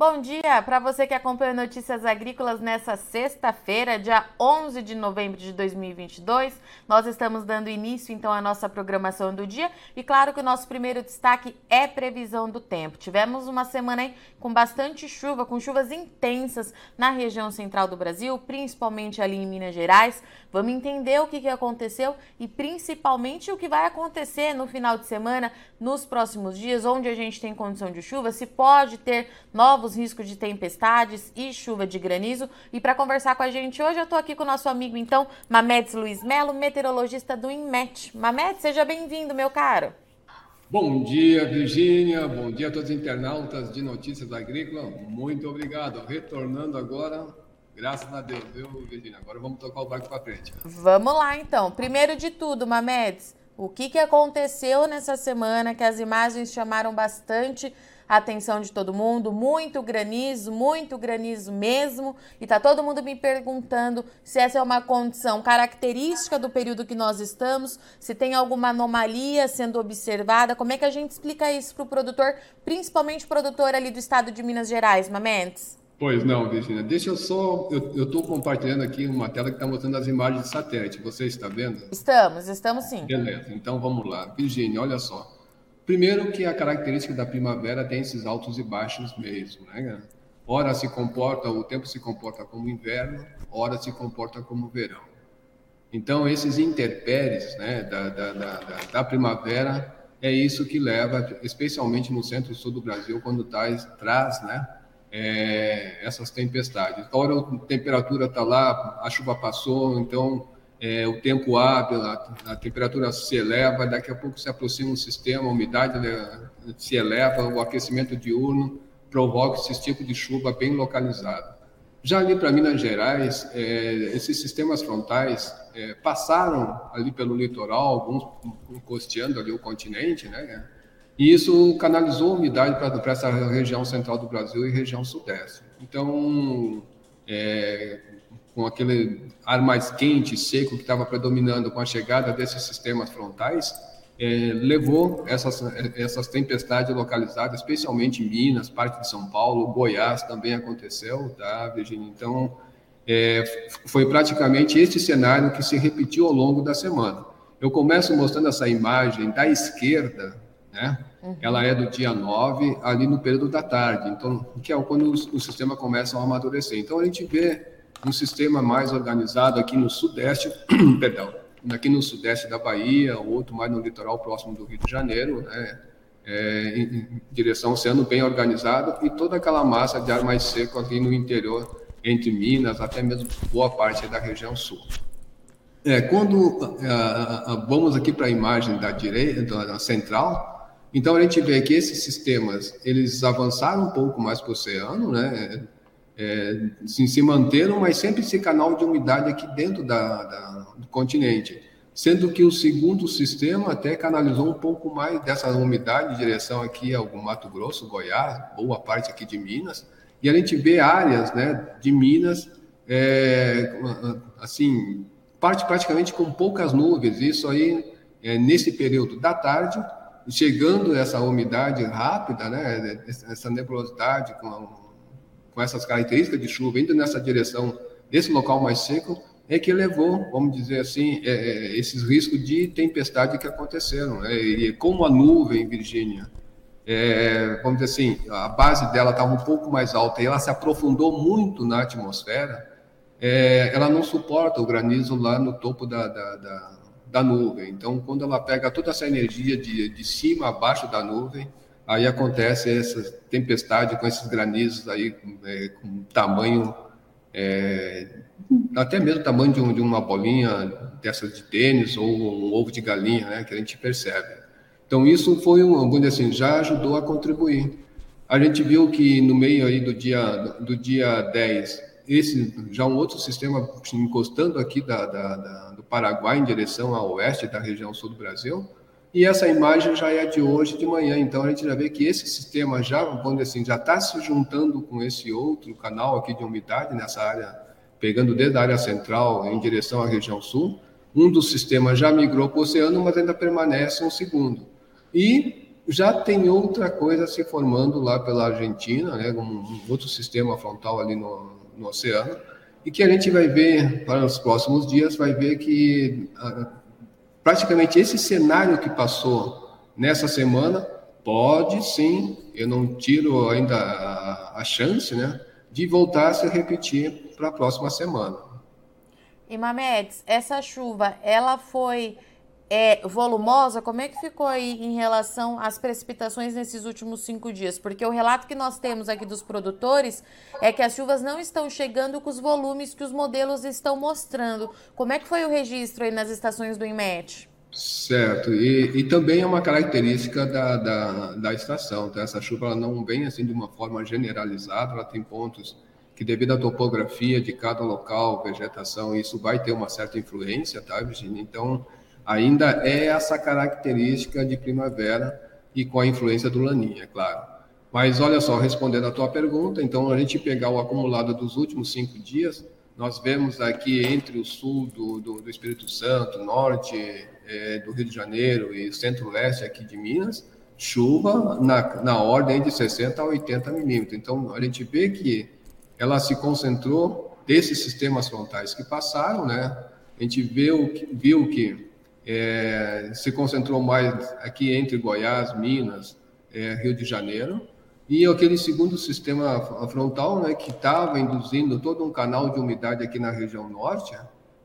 Bom dia para você que acompanha Notícias Agrícolas nessa sexta-feira, dia 11 de novembro de 2022. Nós estamos dando início então à nossa programação do dia e claro que o nosso primeiro destaque é previsão do tempo. Tivemos uma semana aí com bastante chuva, com chuvas intensas na região central do Brasil, principalmente ali em Minas Gerais. Vamos entender o que, que aconteceu e principalmente o que vai acontecer no final de semana, nos próximos dias, onde a gente tem condição de chuva, se pode ter novos riscos de tempestades e chuva de granizo. E para conversar com a gente hoje, eu estou aqui com o nosso amigo, então, Mamedes Luiz Melo, meteorologista do INMET. Mamedes, seja bem-vindo, meu caro. Bom dia, Virgínia. Bom dia a todos os internautas de Notícias Agrícolas. Muito obrigado. Retornando agora, graças a Deus, viu, Virgínia? Agora vamos tocar o barco para frente. Vamos lá, então. Primeiro de tudo, Mamedes, o que, que aconteceu nessa semana que as imagens chamaram bastante a atenção de todo mundo, muito granizo, muito granizo mesmo, e tá todo mundo me perguntando se essa é uma condição característica do período que nós estamos, se tem alguma anomalia sendo observada, como é que a gente explica isso para o produtor, principalmente produtor ali do estado de Minas Gerais, Mamentes? Pois não, Virginia. Deixa eu só. Eu estou compartilhando aqui uma tela que está mostrando as imagens de satélite. Você está vendo? Estamos, estamos sim. Beleza, então vamos lá. Virginia, olha só. Primeiro que a característica da primavera tem esses altos e baixos mesmo, né? Ora se comporta, o tempo se comporta como inverno, ora se comporta como verão. Então, esses interpéries né, da, da, da, da primavera é isso que leva, especialmente no centro-sul do Brasil, quando traz, traz né, é, essas tempestades. Ora a temperatura está lá, a chuva passou, então é, o tempo hábil, a, a, temperatura se eleva, daqui a pouco se aproxima um sistema, a umidade né, se eleva, o aquecimento diurno provoca esse tipo de chuva bem localizado. Já ali para Minas Gerais, é, esses sistemas frontais é, passaram ali pelo litoral, alguns costeando ali o continente, né? E isso canalizou umidade para essa região central do Brasil e região sudeste. Então, é, com aquele ar mais quente, seco que estava predominando com a chegada desses sistemas frontais, é, levou essas, essas tempestades localizadas, especialmente em Minas, parte de São Paulo, Goiás também aconteceu, tá, Virginia? Então, é, foi praticamente este cenário que se repetiu ao longo da semana. Eu começo mostrando essa imagem da esquerda, né? Uhum. Ela é do dia 9, ali no período da tarde, então, que é quando o, o sistema começa a amadurecer. Então, a gente vê um sistema mais organizado aqui no sudeste, perdão, aqui no sudeste da Bahia, outro mais no litoral próximo do Rio de Janeiro, né, é, em, em, direção sendo bem organizado, e toda aquela massa de ar mais seco aqui no interior, entre Minas, até mesmo boa parte da região sul. É, quando uh, uh, vamos aqui para a imagem da direita, da central, então a gente vê que esses sistemas eles avançaram um pouco mais para o oceano, né? é, sim, se manteram, mas sempre esse canal de umidade aqui dentro da, da, do continente. Sendo que o segundo sistema até canalizou um pouco mais dessa umidade em direção aqui ao Mato Grosso, Goiás, boa parte aqui de Minas, e a gente vê áreas né, de Minas, é, assim, parte praticamente com poucas nuvens, isso aí é, nesse período da tarde, chegando essa umidade rápida, né, essa nebulosidade com com essas características de chuva indo nessa direção desse local mais seco, é que levou, vamos dizer assim, é, é, esses riscos de tempestade que aconteceram. Né? E como a nuvem, Virgínia, é, vamos dizer assim, a base dela estava um pouco mais alta e ela se aprofundou muito na atmosfera, é, ela não suporta o granizo lá no topo da, da, da, da, nuvem. Então, quando ela pega toda essa energia de, de cima a baixo da nuvem, aí acontece essa tempestade com esses granizos aí é, com tamanho é, até mesmo tamanho de, um, de, uma bolinha dessas de tênis ou um ovo de galinha, né, que a gente percebe. Então isso foi um, vamos assim, já ajudou a contribuir. A gente viu que no meio aí do dia do dia 10, esse já um outro sistema encostando aqui da, da, da Paraguai em direção ao oeste da região sul do Brasil, e essa imagem já é de hoje de manhã, então a gente já vê que esse sistema já, vamos assim, já está se juntando com esse outro canal aqui de umidade nessa área, pegando desde a área central em direção à região sul. Um dos sistemas já migrou para o oceano, mas ainda permanece um segundo. E Já tem outra coisa se formando lá pela Argentina, né, um outro sistema frontal ali no, no, oceano, e que a gente vai ver para os próximos dias, vai ver que a, praticamente esse cenário que passou nessa semana pode sim, eu não tiro ainda a, a chance, né, de voltar a se repetir para a próxima semana. E Mamedes, essa chuva, ela foi é, volumosa? Como é que ficou aí em relação às precipitações nesses últimos cinco dias? Porque o relato que nós temos aqui dos produtores é que as chuvas não estão chegando com os volumes que os modelos estão mostrando. Como é que foi o registro aí nas estações do INMET? Certo, e, e, também é uma característica da, da, da estação, tá? essa chuva ela não vem assim de uma forma generalizada, ela tem pontos que devido à topografia de cada local, vegetação, isso vai ter uma certa influência, tá, Virginia? Então, ainda é essa característica de primavera e com a influência do laninha, é claro. Mas olha só, respondendo à tua pergunta, então a gente pegar o acumulado dos últimos cinco dias, nós vemos aqui entre o sul do, do, do Espírito Santo, norte, é, do Rio de Janeiro e centro-leste aqui de Minas, chuva na, na ordem de 60 a 80 milímetros. Então, a gente vê que ela se concentrou desses sistemas frontais que passaram, né? A gente viu, viu que é, se concentrou mais aqui entre Goiás, Minas, é, Rio de Janeiro, e aquele segundo sistema frontal, né, que estava induzindo todo um canal de umidade aqui na região norte,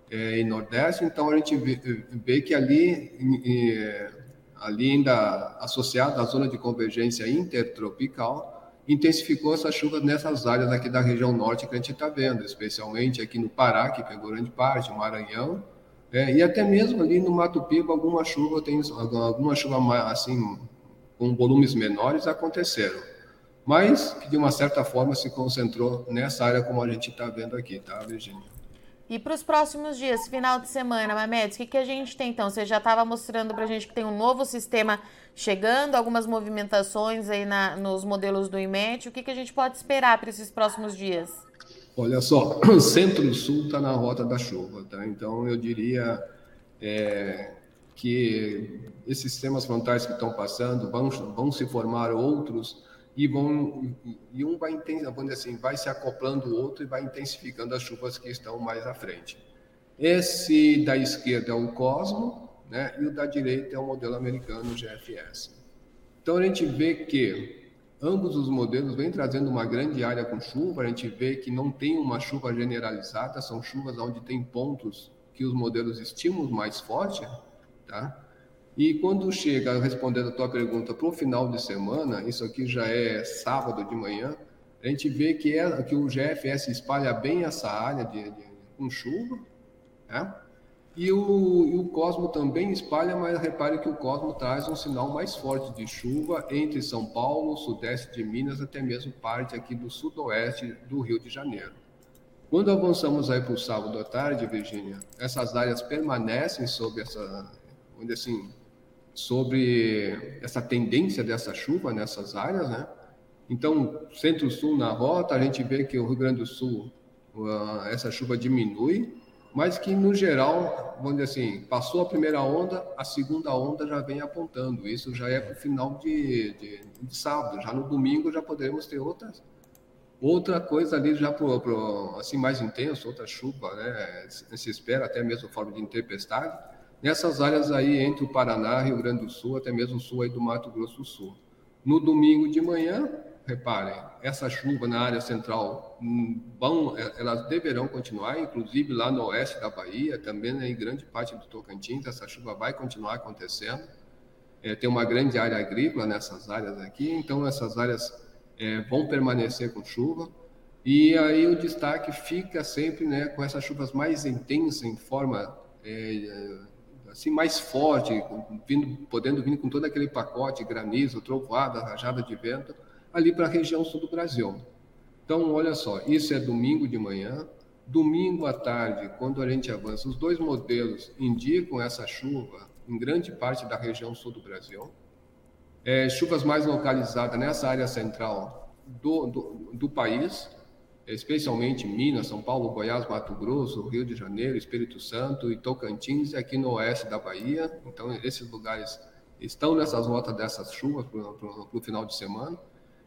é, e Nordeste, então a gente vê, vê que ali, é, ali ainda associado à zona de convergência intertropical, intensificou essas chuvas nessas áreas aqui da região norte que a gente está vendo, especialmente aqui no Pará, que pegou grande parte, Maranhão, é, e até mesmo ali no Mato Piba, alguma chuva tem alguma chuva assim com volumes menores aconteceram, mas que de uma certa forma se concentrou nessa área como a gente está vendo aqui, tá, Virginia? E para os próximos dias, final de semana, Mamedes, o que, que a gente tem então? Você já estava mostrando para a gente que tem um novo sistema chegando, algumas movimentações aí na, nos modelos do IMET. O que, que a gente pode esperar para esses próximos dias? Olha só, centro-sul está na rota da chuva, tá? Então eu diria é, que esses sistemas frontais que estão passando vão, vão se formar outros e vão e um vai vamos assim vai se acoplando o outro e vai intensificando as chuvas que estão mais à frente. Esse da esquerda é o Cosmo, né? E o da direita é o modelo americano GFS. Então a gente vê que ambos os modelos vêm trazendo uma grande área com chuva. A gente vê que não tem uma chuva generalizada, são chuvas onde tem pontos que os modelos estimam mais forte, tá? E quando chega, respondendo a tua pergunta, para o final de semana, isso aqui já é sábado de manhã, a gente vê que, é, que o GFS espalha bem essa área de, de com chuva, né? E o, e o Cosmo também espalha, mas repare que o Cosmo traz um sinal mais forte de chuva entre São Paulo, sudeste de Minas, até mesmo parte aqui do sudoeste do Rio de Janeiro. Quando avançamos aí para o sábado à tarde, Virgínia, essas áreas permanecem sob essa, onde assim, sobre essa tendência dessa chuva nessas áreas, né? Então, centro-sul na rota, a gente vê que o Rio Grande do Sul, uh, essa chuva diminui, mas que no geral, vamos dizer assim, passou a primeira onda, a segunda onda já vem apontando. Isso já é para o final de, de, de, sábado, já no domingo já poderemos ter outras, outra coisa ali já pro, pro, assim mais intenso, outra chuva, né? Se espera até mesmo forma de tempestade nessas áreas aí entre o Paraná, Rio Grande do Sul, até mesmo o sul aí do Mato Grosso do Sul. No domingo de manhã, reparem, essa chuva na área central hum, vão, é, elas deverão continuar, inclusive lá no oeste da Bahia, também em grande parte do Tocantins, essa chuva vai continuar acontecendo. É, tem uma grande área agrícola nessas áreas aqui, então essas áreas é, vão permanecer com chuva. E aí o destaque fica sempre né, com essas chuvas mais intensas em forma é, assim mais forte, vindo, podendo vir com todo aquele pacote, granizo, trovoada, rajada de vento, ali para a região sul do Brasil. Então, olha só, isso é domingo de manhã, domingo à tarde, quando a gente avança, os dois modelos indicam essa chuva em grande parte da região sul do Brasil. É, chuvas mais localizadas nessa área central do, do, do país, especialmente Minas, São Paulo, Goiás, Mato Grosso, Rio de Janeiro, Espírito Santo e Tocantins, e aqui no oeste da Bahia. Então, esses lugares estão nessas rotas dessas chuvas para o final de semana.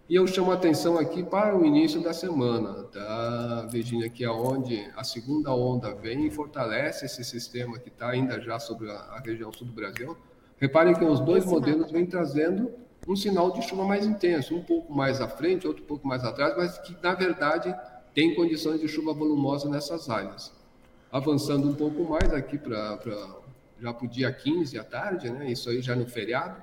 E eu chamo a atenção aqui para o início da semana, tá, Virginia, que é onde a segunda onda vem e fortalece esse sistema que está ainda já sobre a, região sul do Brasil. Reparem que os dois modelos vêm trazendo um sinal de chuva mais intenso, um pouco mais à frente, outro pouco mais atrás, mas que, na verdade, tem condições de chuva volumosa nessas áreas. Avançando um pouco mais aqui para já para o dia 15 à tarde, né, isso aí já no feriado,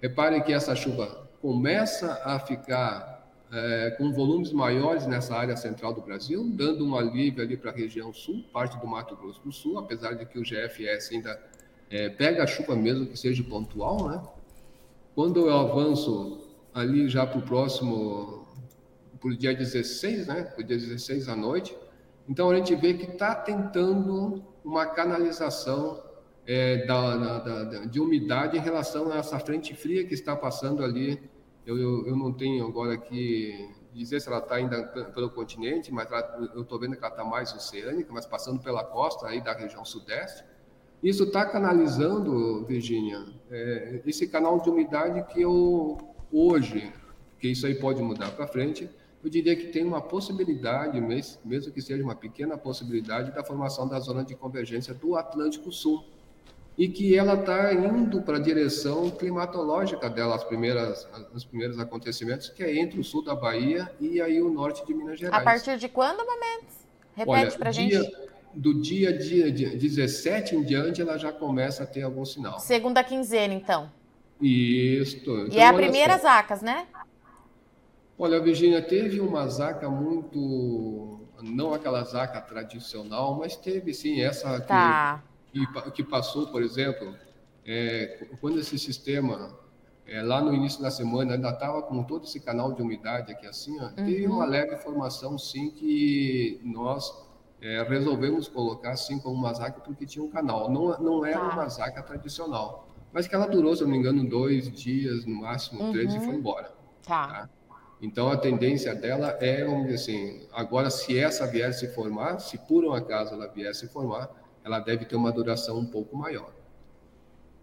reparem que essa chuva começa a ficar é, com volumes maiores nessa área central do Brasil, dando um alívio ali para a região sul, parte do Mato Grosso do Sul, apesar de que o GFS ainda é, pega a chuva mesmo que seja pontual, né? Quando eu avanço ali já para o próximo, para o dia 16, né? Para o dia 16 à noite, então a gente vê que está tentando uma canalização é, da, da, da, de umidade em relação a essa frente fria que está passando ali. Eu, eu, eu não tenho agora que dizer se ela está ainda pelo continente, mas ela, eu estou vendo que ela está mais oceânica, mas passando pela costa aí da região sudeste. Isso está canalizando, Virginia, é, esse canal de umidade que eu hoje, que isso aí pode mudar para frente, eu diria que tem uma possibilidade, mesmo que seja uma pequena possibilidade, da formação da zona de convergência do Atlântico Sul e que ela está indo para a direção climatológica dela, as primeiras, os primeiros acontecimentos, que é entre o sul da Bahia e aí o norte de Minas Gerais. A partir de quando, momentos? Repete para a gente. Do dia, dia, dia 17 em diante, ela já começa a ter algum sinal. Segunda quinzena, então. Isso. Então, e é a primeira só. Zacas, né? Olha, Virginia, teve uma zaca muito. Não aquela zaca tradicional, mas teve sim essa tá que, que passou, por exemplo, é, quando esse sistema, é, lá no início da semana, ainda estava com todo esse canal de umidade aqui assim, ó, uhum. teve uma leve formação, sim, que nós é, resolvemos colocar assim como uma zaca porque tinha um canal. Não, não era tá. uma zaca tradicional, mas que ela durou, se eu não me engano, dois dias, no máximo uhum. três, e foi embora. Tá. tá? Então a tendência dela é, vamos dizer assim, agora se essa vier se formar, se por um acaso ela vier se formar, ela deve ter uma duração um pouco maior.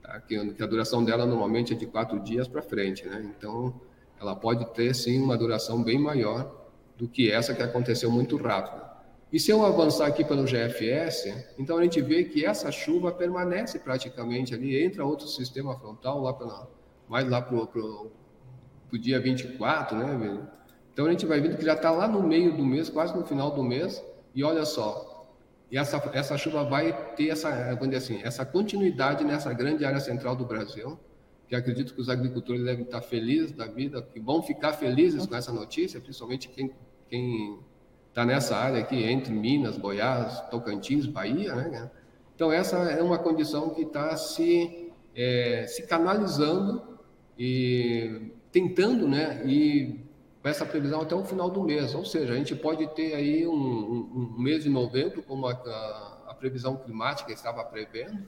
Tá? Que, que a duração dela normalmente é de quatro dias para frente, né? Então, ela pode ter sim uma duração bem maior do que essa que aconteceu muito rápido. E se eu avançar aqui pelo GFS, então a gente vê que essa chuva permanece praticamente ali, entra outro sistema frontal lá pela, mais lá para o dia 24, né? Então a gente vai vendo que já está lá no meio do mês, quase no final do mês, e olha só, e essa, essa chuva vai ter essa, dizer assim, essa continuidade nessa grande área central do Brasil, que acredito que os agricultores devem estar felizes da vida, que vão ficar felizes com essa notícia, principalmente quem quem está nessa área aqui entre Minas, Goiás, Tocantins, Bahia, né? Então essa é uma condição que está se é, se canalizando e tentando, né? E essa previsão até o final do mês. Ou seja, a gente pode ter aí um, um, um mês de novembro, como a, a, a, previsão climática estava prevendo,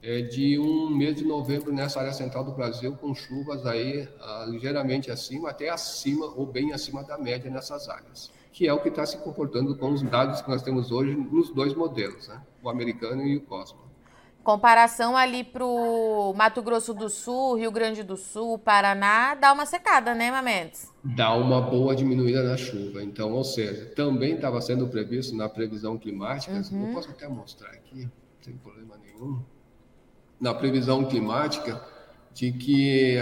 é, de um mês de novembro nessa área central do Brasil, com chuvas aí ah, ligeiramente acima, até acima ou bem acima da média nessas áreas, que é o que está se comportando com os dados que nós temos hoje nos dois modelos, né? o americano e o Cosmo. Comparação ali pro Mato Grosso do Sul, Rio Grande do Sul, Paraná, dá uma secada, né, Mamedes? Dá uma boa diminuída na chuva. Então, ou seja, também estava sendo previsto na previsão climática, uhum. eu posso até mostrar aqui, sem problema nenhum, na previsão climática, de que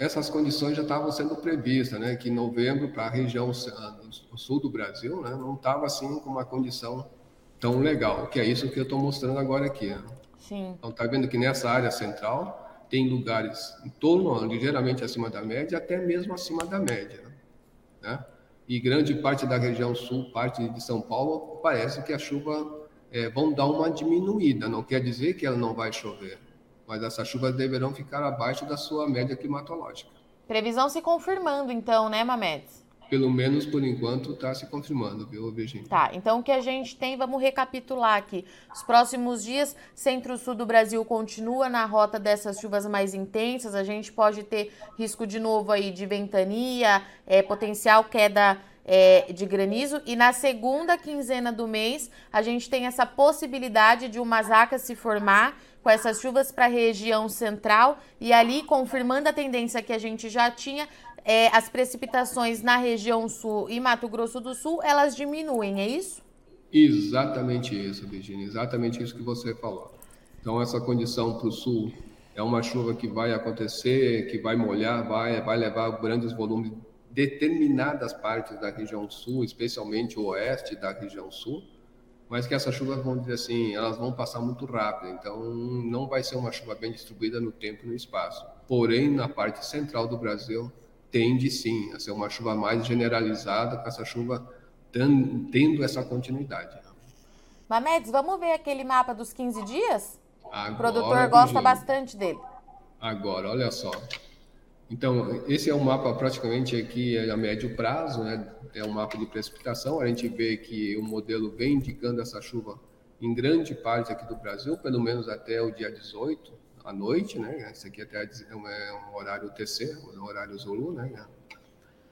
essas condições já estavam sendo previstas, né? Que em novembro, para a região sul do Brasil, né, não estava assim com uma condição tão legal, que é isso que eu estou mostrando agora aqui. Né? Sim. Então, está vendo que nessa área central tem lugares em torno, ligeiramente acima da média, até mesmo acima da média. Né? E grande parte da região sul, parte de São Paulo, parece que a chuva é, vão dar uma diminuída. Não quer dizer que ela não vai chover, mas essas chuvas deverão ficar abaixo da sua média climatológica. Previsão se confirmando, então, né, Mamedes? Pelo menos por enquanto, está se confirmando, viu, Virginia? Tá, então o que a gente tem, vamos recapitular aqui. Os próximos dias, centro-sul do Brasil continua na rota dessas chuvas mais intensas. A gente pode ter risco de novo aí de ventania, é, potencial queda é, de granizo. E na segunda quinzena do mês, a gente tem essa possibilidade de uma zaca se formar com essas chuvas para a região central e ali, confirmando a tendência que a gente já tinha, é, as precipitações na região sul e Mato Grosso do Sul, elas diminuem, é isso? Exatamente isso, Virginia, exatamente isso que você falou. Então, essa condição para o sul é uma chuva que vai acontecer, que vai molhar, vai, vai levar grandes volumes determinadas partes da região sul, especialmente o oeste da região sul, mas que essas chuvas vão dizer assim, elas vão passar muito rápido, então não vai ser uma chuva bem distribuída no tempo e no espaço. Porém, na parte central do Brasil, tende sim a ser uma chuva mais generalizada, com essa chuva tendo essa continuidade. Mamedes, vamos ver aquele mapa dos 15 dias? Agora, o produtor gosta bastante dele. Agora, olha só. Então, esse é um mapa praticamente aqui a médio prazo, né? É um mapa de precipitação. A gente vê que o modelo vem indicando essa chuva em grande parte aqui do Brasil, pelo menos até o dia 18 à noite, né? Esse aqui até é um é horário TC, um horário Zulu, né?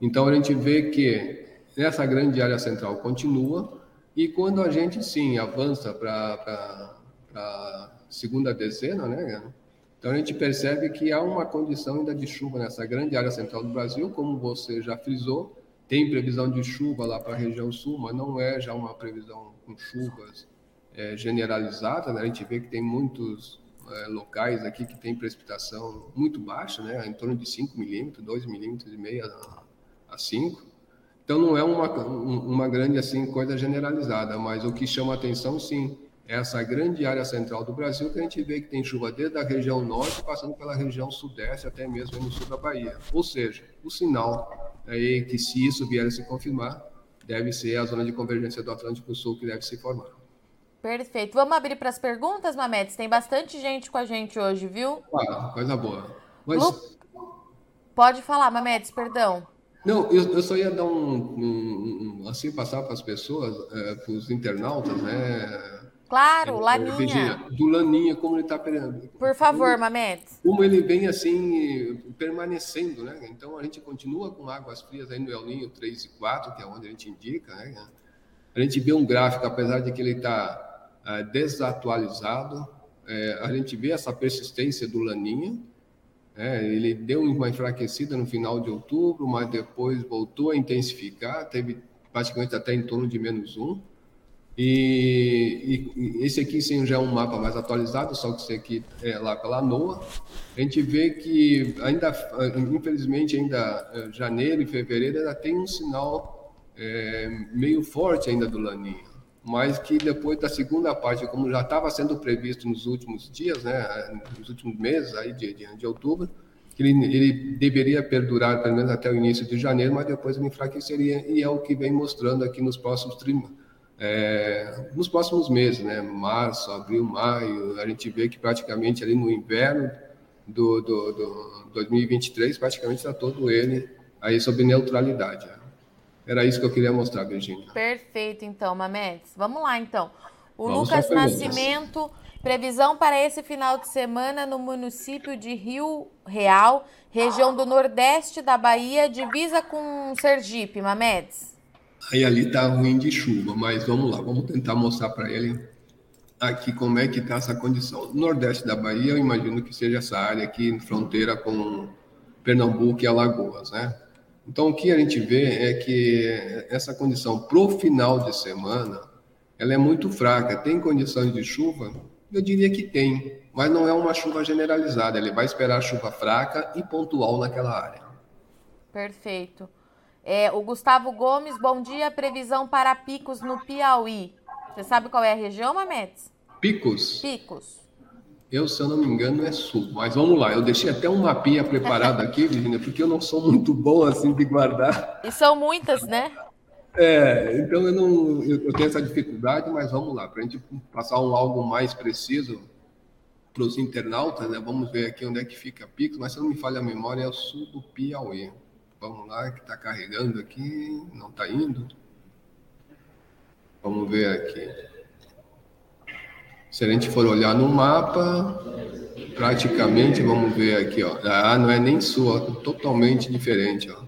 Então a gente vê que essa grande área central continua e quando a gente sim avança para a segunda dezena, né? Então a gente percebe que há uma condição ainda de chuva nessa grande área central do Brasil, como você já frisou, tem previsão de chuva lá para a região sul, mas não é já uma previsão com chuvas é, generalizada, né? A gente vê que tem muitos é, locais aqui que tem precipitação muito baixa, né? Em torno de 5 milímetros, 2 milímetros e meio a 5. Então não é uma, uma grande assim coisa generalizada, mas o que chama atenção sim essa grande área central do Brasil, que a gente vê que tem chuva desde a região norte, passando pela região sudeste, até mesmo no sul da Bahia. Ou seja, o sinal é que, se isso vier a se confirmar, deve ser a zona de convergência do Atlântico Sul que deve se formar. Perfeito. Vamos abrir para as perguntas, Mametes? Tem bastante gente com a gente hoje, viu? Ah, coisa boa. Mas... Lu... Pode falar, Mametes, perdão. Não, eu, eu só ia dar um, um, um assim, passar para as pessoas, é, para os internautas, né? Claro, Laninha. Virginia, do Laninha, como ele está. Por favor, como, Mametes. Como ele vem assim, permanecendo, né? Então a gente continua com águas frias aí no El Ninho 3 e 4, que é onde a gente indica, né? A gente vê um gráfico, apesar de que ele está é, desatualizado, é, a gente vê essa persistência do Laninha. É, ele deu uma enfraquecida no final de outubro, mas depois voltou a intensificar, teve praticamente até em torno de menos um. E, e, esse aqui sim já é um mapa mais atualizado, só que esse aqui é lá pela NOAA. A gente vê que ainda, infelizmente, ainda é, janeiro e fevereiro ainda tem um sinal é, meio forte ainda do Laninha, mas que depois da segunda parte, como já estava sendo previsto nos últimos dias, né, nos últimos meses aí de, de, de outubro, que ele, ele, deveria perdurar pelo menos até o início de janeiro, mas depois ele enfraqueceria e é o que vem mostrando aqui nos próximos é, nos próximos meses, né? Março, abril, maio, a gente vê que praticamente ali no inverno do, do, do 2023, praticamente está todo ele aí sobre neutralidade. Era isso que eu queria mostrar, Virginia. Perfeito, então, Mametes. Vamos lá, então. O Vamos Lucas Nascimento, previsão para esse final de semana no município de Rio Real, região do Nordeste da Bahia, divisa com Sergipe, Mametes. Aí ali tá ruim de chuva, mas vamos lá, vamos tentar mostrar para ele aqui como é que está essa condição. No Nordeste da Bahia, eu imagino que seja essa área aqui, fronteira com Pernambuco e Alagoas, né? Então, o que a gente vê é que essa condição pro final de semana, ela é muito fraca. Tem condições de chuva? Eu diria que tem, mas não é uma chuva generalizada. Ele vai esperar chuva fraca e pontual naquela área. Perfeito. É, o Gustavo Gomes, bom dia. Previsão para picos no Piauí. Você sabe qual é a região, Mametes? Picos? Picos. Eu, se eu não me engano, é sul. Mas vamos lá, eu deixei até um mapinha preparado aqui, Virginia, porque eu não sou muito bom assim de guardar. E são muitas, né? É, então eu não eu, tenho essa dificuldade, mas vamos lá, para a gente passar um algo mais preciso para os internautas, né? Vamos ver aqui onde é que fica Picos, mas se não me falha a memória, é o sul do Piauí. Vamos lá, que está carregando aqui, não está indo. Vamos ver aqui. Se a gente for olhar no mapa, praticamente, vamos ver aqui, ó. Ah, não é nem sul, totalmente diferente, ó.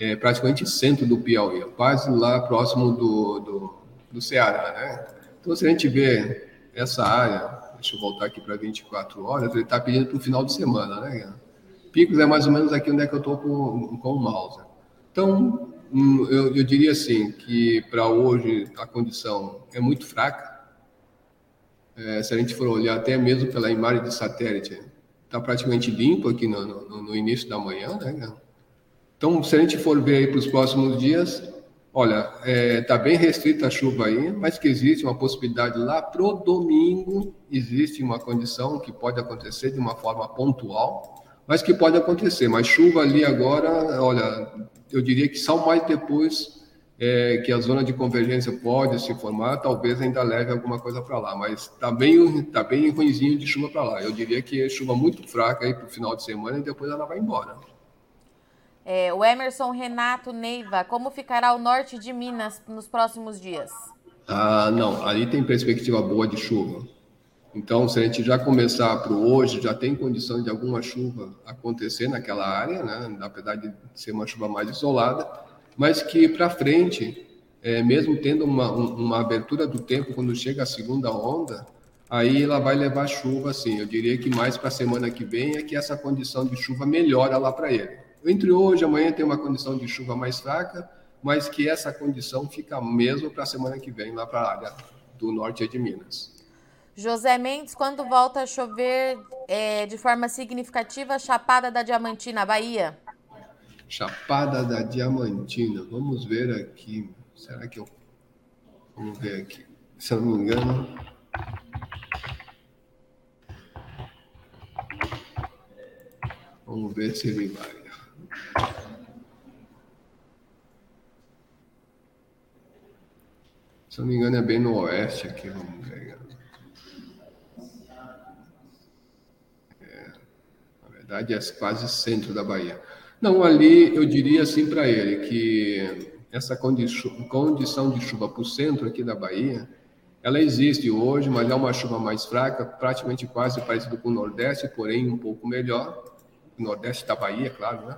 É praticamente centro do Piauí, quase lá próximo do, do, do Ceará, né? Então, se a gente vê essa área, deixa eu voltar aqui para 24 horas, ele está pedindo para o final de semana, né? Picos é mais ou menos aqui onde é que eu estou com, com o mouse. Então, hum, eu, eu diria assim, que para hoje a condição é muito fraca. É, se a gente for olhar até mesmo pela imagem de satélite, está praticamente limpo aqui no, no, no, início da manhã, né? Então, se a gente for ver para os próximos dias, Olha, está é, tá bem restrita a chuva aí, mas que existe uma possibilidade lá pro domingo, existe uma condição que pode acontecer de uma forma pontual, mas que pode acontecer. Mas chuva ali agora, olha, eu diria que só mais depois é, que a zona de convergência pode se formar, talvez ainda leve alguma coisa para lá, mas está bem, tá bem ruimzinho de chuva para lá. Eu diria que é chuva muito fraca aí para o final de semana e depois ela vai embora. É, o Emerson Renato Neiva, como ficará o norte de Minas nos próximos dias? Ah, não, ali tem perspectiva boa de chuva. Então, se a gente já começar para hoje, já tem condição de alguma chuva acontecer naquela área, né? apesar de ser uma chuva mais isolada, mas que para frente, é, mesmo tendo uma, uma abertura do tempo quando chega a segunda onda, aí ela vai levar chuva, assim. Eu diria que mais para a semana que vem é que essa condição de chuva melhora lá para ele. Entre hoje e amanhã tem uma condição de chuva mais fraca, mas que essa condição fica mesmo para a semana que vem, lá para a área do norte de Minas. José Mendes, quando volta a chover é, de forma significativa, Chapada da Diamantina, Bahia? Chapada da Diamantina, vamos ver aqui. Será que eu. Vamos ver aqui. Se eu não me engano. Vamos ver se ele vai. Se eu não me engano, é bem no oeste aqui, vamos ver. É, na verdade, é quase centro da Bahia. Não, ali eu diria assim para ele que essa condição de chuva para o centro aqui da Bahia, ela existe hoje, mas é uma chuva mais fraca, praticamente quase parecido com o Nordeste, porém um pouco melhor. O Nordeste da Bahia, claro, né?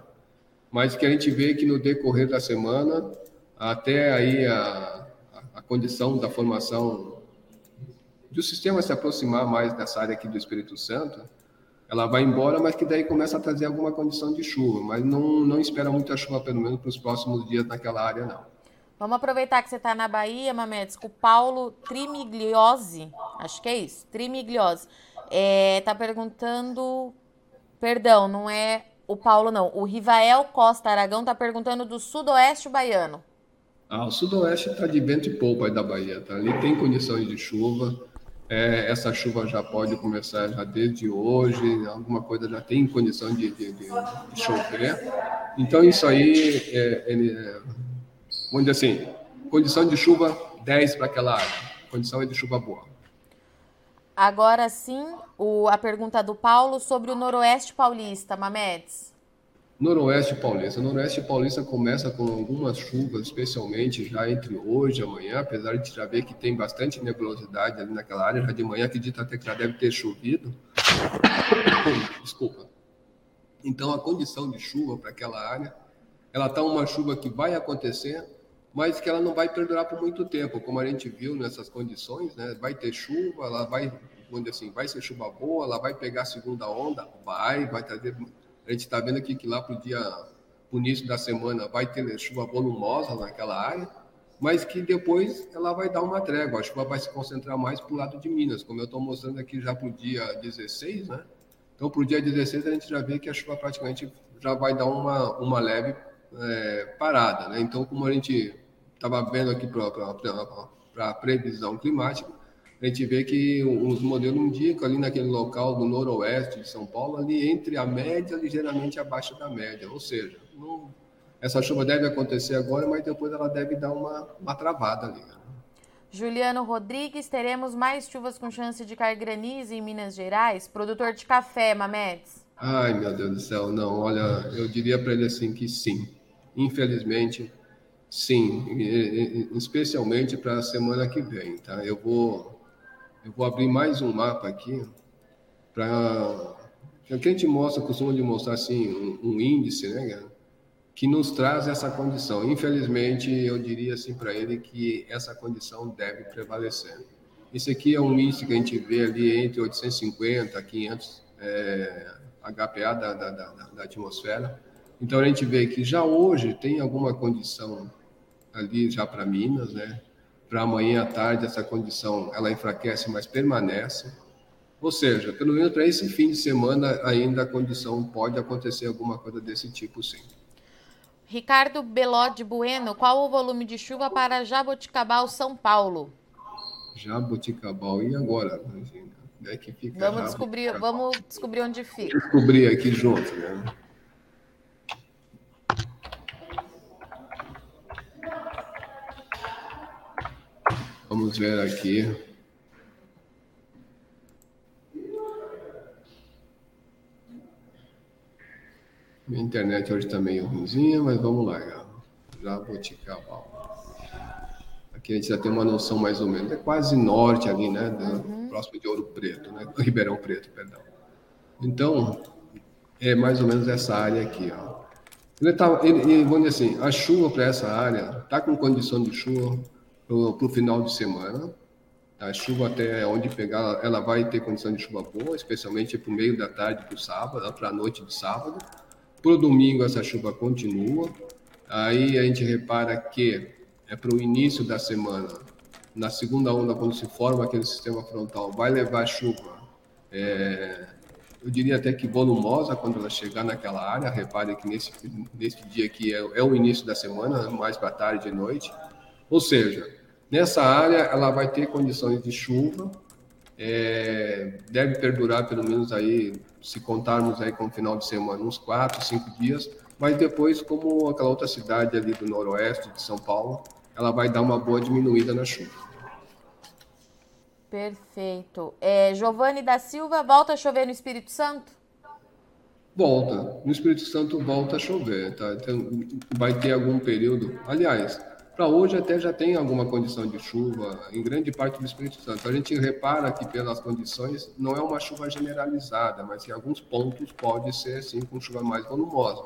mas que a gente vê que no decorrer da semana, até aí a, a condição da formação do sistema se aproximar mais dessa área aqui do Espírito Santo, ela vai embora, mas que daí começa a trazer alguma condição de chuva, mas não, não espera muita chuva, pelo menos para os próximos dias naquela área, não. Vamos aproveitar que você está na Bahia, Mamedes, com o Paulo Trimigliose, acho que é isso, Trimigliose, está é, tá perguntando, perdão, não é o Paulo não. O Rivael Costa Aragão está perguntando do sudoeste baiano. Ah, o sudoeste está de vento e polpa aí da Bahia. Tá? Ali tem condições de chuva. É, essa chuva já pode começar já desde hoje. Alguma coisa já tem condição de, de, de, de chover. Então, isso aí, é, é, vamos dizer assim, condição de chuva 10 para aquela área. Condição é de chuva boa. Agora sim, o, a pergunta do Paulo sobre o Noroeste Paulista, Mamedes. Noroeste Paulista. Noroeste Paulista começa com algumas chuvas, especialmente já entre hoje e amanhã, apesar de já ver que tem bastante nebulosidade ali naquela área. Já de manhã acredito até que já deve ter chovido. Desculpa. Então a condição de chuva para aquela área, ela está uma chuva que vai acontecer, mas que ela não vai perdurar por muito tempo, como a gente viu nessas condições, né? Vai ter chuva, ela vai, assim, vai ser chuva boa, ela vai pegar a segunda onda, vai, vai trazer. A gente está vendo aqui que lá para o dia, o início da semana, vai ter chuva volumosa naquela área, mas que depois ela vai dar uma trégua, a chuva vai se concentrar mais para o lado de Minas, como eu estou mostrando aqui já para o dia 16, né? Então, para o dia 16, a gente já vê que a chuva praticamente já vai dar uma, uma leve é, parada, né? Então, como a gente estava vendo aqui para a previsão climática, a gente vê que os modelos indicam ali naquele local do noroeste de São Paulo, ali entre a média, ligeiramente abaixo da média. Ou seja, não, essa chuva deve acontecer agora, mas depois ela deve dar uma, uma travada ali. Né? Juliano Rodrigues, teremos mais chuvas com chance de cair granizo em Minas Gerais? Produtor de café, Mamedes. Ai, meu Deus do céu, não. Olha, eu diria para ele assim que sim. Infelizmente, Sim, especialmente para a semana que vem, tá? Eu vou, eu vou abrir mais um mapa aqui para que a gente mostra, costuma de mostrar assim um, um índice, né, que nos traz essa condição. Infelizmente, eu diria assim para ele que essa condição deve prevalecer. Esse aqui é um índice que a gente vê ali entre 850 a 500 é, HPA da, da, da, da atmosfera. Então a gente vê que já hoje tem alguma condição ali já para Minas, né? Para amanhã à tarde essa condição ela enfraquece, mas permanece. Ou seja, pelo menos para esse fim de semana ainda a condição pode acontecer alguma coisa desse tipo, sim. Ricardo Belode Bueno, qual o volume de chuva para Jaboticabal, São Paulo? Jaboticabal, e agora? É que fica vamos descobrir, vamos descobrir onde fica. Descobrir aqui junto, né? Vamos ver aqui. Minha internet hoje está meio ruimzinha, mas vamos lá. Jaboticabal. Aqui a gente já tem uma noção mais ou menos. É quase norte ali, né? Uhum. Próximo de Ouro Preto, né? Ribeirão Preto, perdão. Então, é mais ou menos essa área aqui, ó. Ele tá, ele, vamos dizer assim, a chuva para essa área está com condição de chuva para o final de semana. A chuva até onde pegar, ela vai ter condição de chuva boa, especialmente para o meio da tarde para o sábado, para a noite de sábado. Para o domingo essa chuva continua. Aí a gente repara que é para o início da semana, na segunda onda, quando se forma aquele sistema frontal, vai levar chuva. É, eu diria até que volumosa quando ela chegar naquela área. Repare que nesse, nesse dia aqui é, é o início da semana, mais para tarde e noite. Ou seja, nessa área ela vai ter condições de chuva, é, deve perdurar pelo menos aí, se contarmos aí com o final de semana, uns quatro, cinco dias, mas depois, como aquela outra cidade ali do noroeste de São Paulo, ela vai dar uma boa diminuída na chuva. Perfeito. É, Giovanni da Silva, volta a chover no Espírito Santo? Volta. No Espírito Santo volta a chover, tá? Então, vai ter algum período. Aliás, para hoje até já tem alguma condição de chuva em grande parte do Espírito Santo. A gente repara que pelas condições não é uma chuva generalizada, mas em alguns pontos pode ser sim com chuva mais volumosa.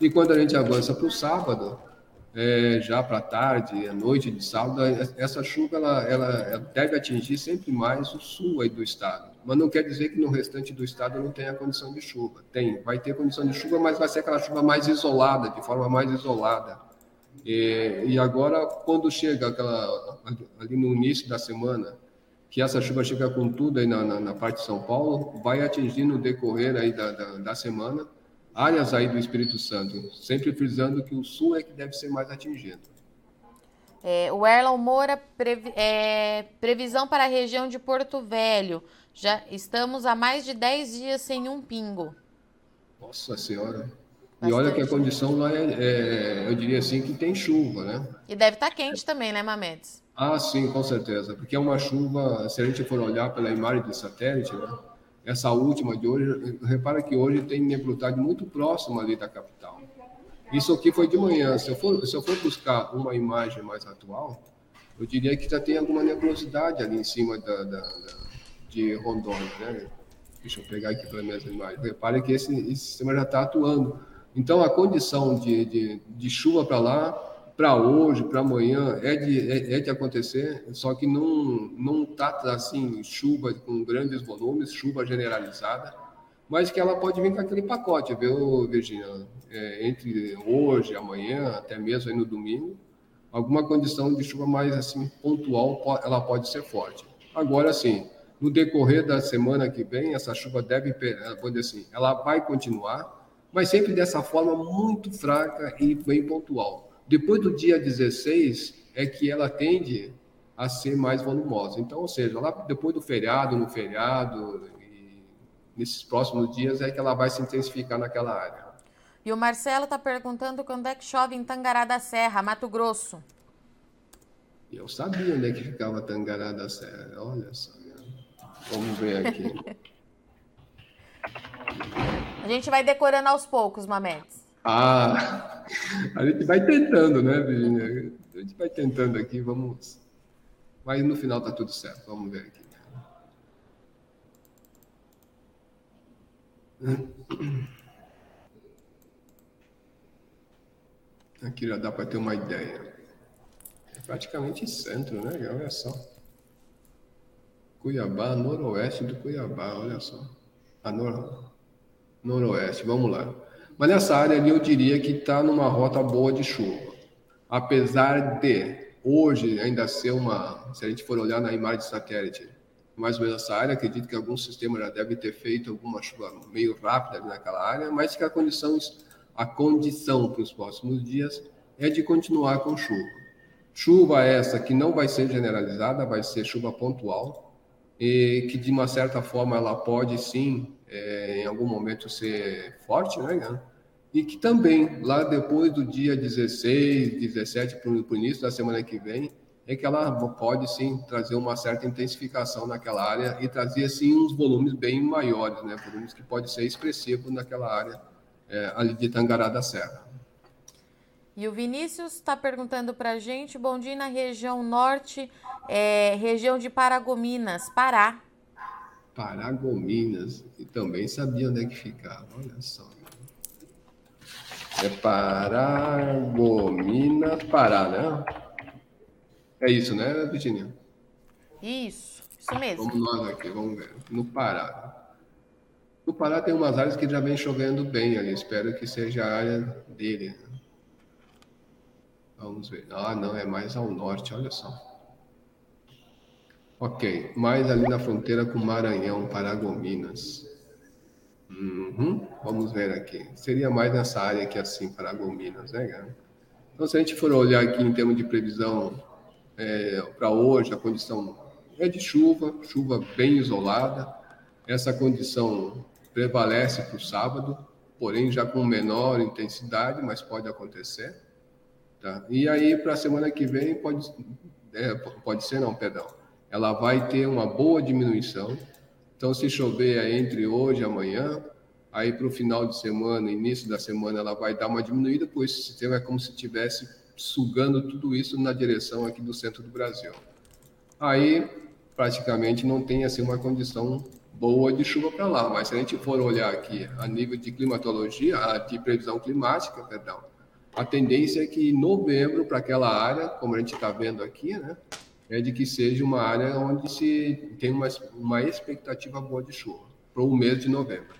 E quando a gente avança para o sábado, é, já para tarde, à noite de sábado, essa chuva ela, ela, deve atingir sempre mais o sul aí do estado. Mas não quer dizer que no restante do estado não tenha condição de chuva. Tem, vai ter condição de chuva, mas vai ser aquela chuva mais isolada, de forma mais isolada e, e agora, quando chega aquela, ali no início da semana, que essa chuva chega com tudo aí na, na, na parte de São Paulo, vai atingir no decorrer aí da, da, da, semana áreas aí do Espírito Santo, sempre frisando que o sul é que deve ser mais atingido. É, o Erlon Moura, previ, é, previsão para a região de Porto Velho. Já estamos há mais de 10 dias sem um pingo. Nossa Senhora. Bastante. E olha que a condição lá é, é, eu diria assim, que tem chuva, né? E deve estar tá quente também, né, Mamedes? Ah, sim, com certeza. Porque é uma chuva, se a gente for olhar pela imagem de satélite, né? Essa última de hoje, repara que hoje tem nebulidade muito próxima ali da capital. Isso aqui foi de manhã. Se eu for, se eu for buscar uma imagem mais atual, eu diria que já tem alguma nebulosidade ali em cima da, da, da de Rondônia, né? Deixa eu pegar aqui pela mesma imagem. Repare que esse, esse sistema já está atuando. Então, a condição de, de, de chuva para lá, para hoje, para amanhã, é de, é, é, de acontecer, só que não não está assim, chuva com grandes volumes, chuva generalizada, mas que ela pode vir com aquele pacote, viu, Virginia? É, entre hoje, amanhã, até mesmo aí no domingo, alguma condição de chuva mais assim pontual, ela pode ser forte. Agora, sim, no decorrer da semana que vem, essa chuva deve, vou dizer assim, ela vai continuar, mas sempre dessa forma muito fraca e bem pontual. Depois do dia 16 é que ela tende a ser mais volumosa. Então, ou seja, lá depois do feriado, no feriado, nesses próximos dias é que ela vai se intensificar naquela área. E o Marcelo está perguntando quando é que chove em Tangará da Serra, Mato Grosso. Eu sabia onde é que ficava Tangará da Serra. Olha só. Vamos ver aqui. A gente vai decorando aos poucos, Mametes. Ah, a gente vai tentando, né, Virginia? A gente vai tentando aqui, vamos. Mas no final tá tudo certo, vamos ver aqui. Aqui já dá para ter uma ideia. É praticamente centro, né? Olha só. Cuiabá, noroeste do Cuiabá, olha só. A nor... noroeste, vamos lá. Mas nessa área ali eu diria que está numa rota boa de chuva. Apesar de hoje ainda ser uma, se a gente for olhar na imagem de satélite, mais ou menos essa área, acredito que algum sistema já deve ter feito alguma chuva meio rápida naquela área, mas que a condição, a condição para os próximos dias é de continuar com chuva. Chuva essa que não vai ser generalizada, vai ser chuva pontual, e que de uma certa forma ela pode sim, é, em algum momento, ser forte, né? e que também, lá depois do dia 16, 17, para o início da semana que vem, é que ela pode sim trazer uma certa intensificação naquela área e trazer sim uns volumes bem maiores, né? volumes que pode ser expressivo naquela área é, ali de Tangará da Serra. E o Vinícius está perguntando para a gente, bom dia na região norte, é, região de Paragominas, Pará. Paragominas, e também sabia onde é que ficava, olha só. É Paragomina, Pará, né? É isso, né, Virginia? Isso, isso mesmo. Vamos nós aqui, vamos ver. No Pará. No Pará tem umas áreas que já vem chovendo bem ali. Espero que seja a área dele. Né? Vamos ver. Ah, não, é mais ao norte, olha só. Ok, mais ali na fronteira com Maranhão, Paragominas. Uhum. Vamos ver aqui. Seria mais nessa área aqui assim, Paragominas, né, cara? Então, se a gente for olhar aqui em termos de previsão é, para hoje, a condição é de chuva, chuva bem isolada. Essa condição prevalece para o sábado, porém já com menor intensidade, mas pode acontecer. Tá? E aí, para a semana que vem, pode, é, pode ser, não, perdão, ela vai ter uma boa diminuição então, se chover entre hoje e amanhã, aí para o final de semana, início da semana, ela vai dar uma diminuída, pois o sistema é como se estivesse sugando tudo isso na direção aqui do centro do Brasil. Aí, praticamente, não tem assim uma condição boa de chuva para lá, mas se a gente for olhar aqui a nível de climatologia, de previsão climática, perdão, a tendência é que em novembro, para aquela área, como a gente está vendo aqui, né, é de que seja uma área onde se tem uma, uma expectativa boa de chuva para o mês de novembro.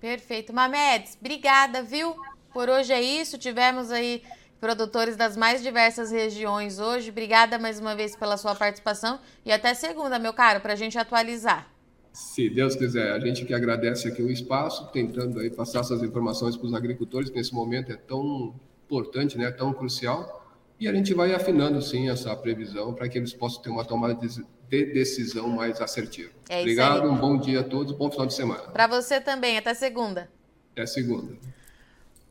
Perfeito. Mamedes, obrigada, viu? Por hoje é isso. Tivemos aí produtores das mais diversas regiões hoje. Obrigada mais uma vez pela sua participação e até segunda, meu caro, para a gente atualizar. Se Deus quiser, a gente que agradece aqui o espaço, tentando aí passar essas informações para os agricultores, que nesse momento é tão importante, né, tão crucial. E a gente vai afinando, sim, essa previsão para que eles possam ter uma tomada de decisão mais assertiva. É Obrigado, um bom dia a todos, bom final de semana. Para você também, até segunda. Até segunda.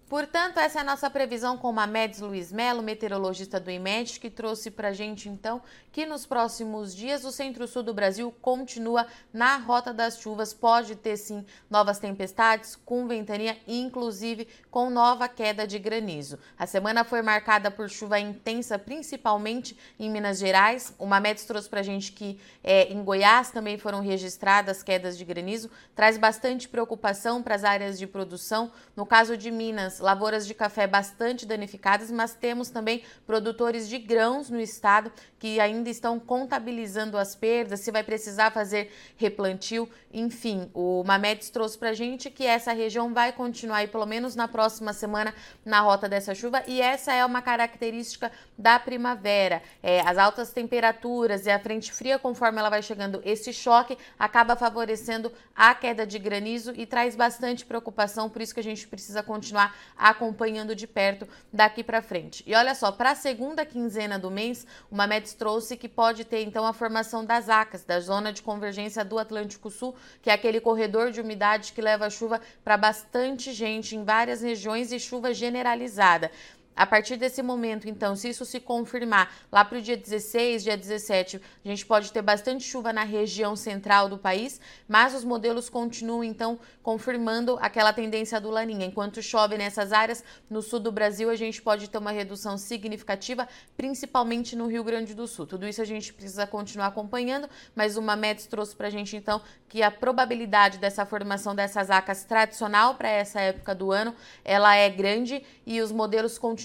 Portanto, essa é a nossa previsão com o Mamedes Luiz Melo, meteorologista do IMED, que trouxe para gente, então, que nos próximos dias o centro-sul do Brasil continua na rota das chuvas. Pode ter, sim, novas tempestades, com ventania, inclusive com nova queda de granizo. A semana foi marcada por chuva intensa, principalmente em Minas Gerais. O Mamedes trouxe para gente que é, em Goiás também foram registradas quedas de granizo. Traz bastante preocupação para as áreas de produção. No caso de Minas, lavouras de café bastante danificadas, mas temos também produtores de grãos no estado que ainda estão contabilizando as perdas, se vai precisar fazer replantio, enfim. O Mamedes trouxe para a gente que essa região vai continuar, aí, pelo menos na próxima semana, na rota dessa chuva, e essa é uma característica da primavera. É, as altas temperaturas e a frente fria, conforme ela vai chegando, esse choque acaba favorecendo a queda de granizo e traz bastante preocupação, por isso que a gente precisa continuar acompanhando de perto daqui para frente. E olha só, para a segunda quinzena do mês, o Mamedes trouxe que pode ter então a formação das ACAS, da Zona de Convergência do Atlântico Sul, que é aquele corredor de umidade que leva chuva para bastante gente em várias regiões e chuva generalizada. A partir desse momento, então, se isso se confirmar lá para o dia 16, dia 17, a gente pode ter bastante chuva na região central do país, mas os modelos continuam, então, confirmando aquela tendência do Laninha. Enquanto chove nessas áreas, no sul do Brasil, a gente pode ter uma redução significativa, principalmente no Rio Grande do Sul. Tudo isso a gente precisa continuar acompanhando, mas o Mamedes trouxe para a gente, então, que a probabilidade dessa formação dessas acas tradicional para essa época do ano, ela é grande e os modelos continuam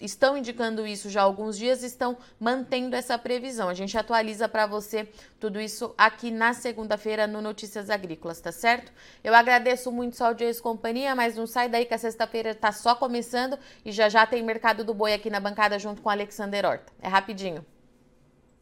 estão indicando isso já há alguns dias, estão mantendo essa previsão. A gente atualiza para você tudo isso aqui na segunda-feira no Notícias Agrícolas, tá certo? Eu agradeço muito sua audiência e companhia, mas não sai daí que a sexta-feira está só começando e já já tem Mercado do Boi aqui na bancada junto com Alexander Horta. É rapidinho.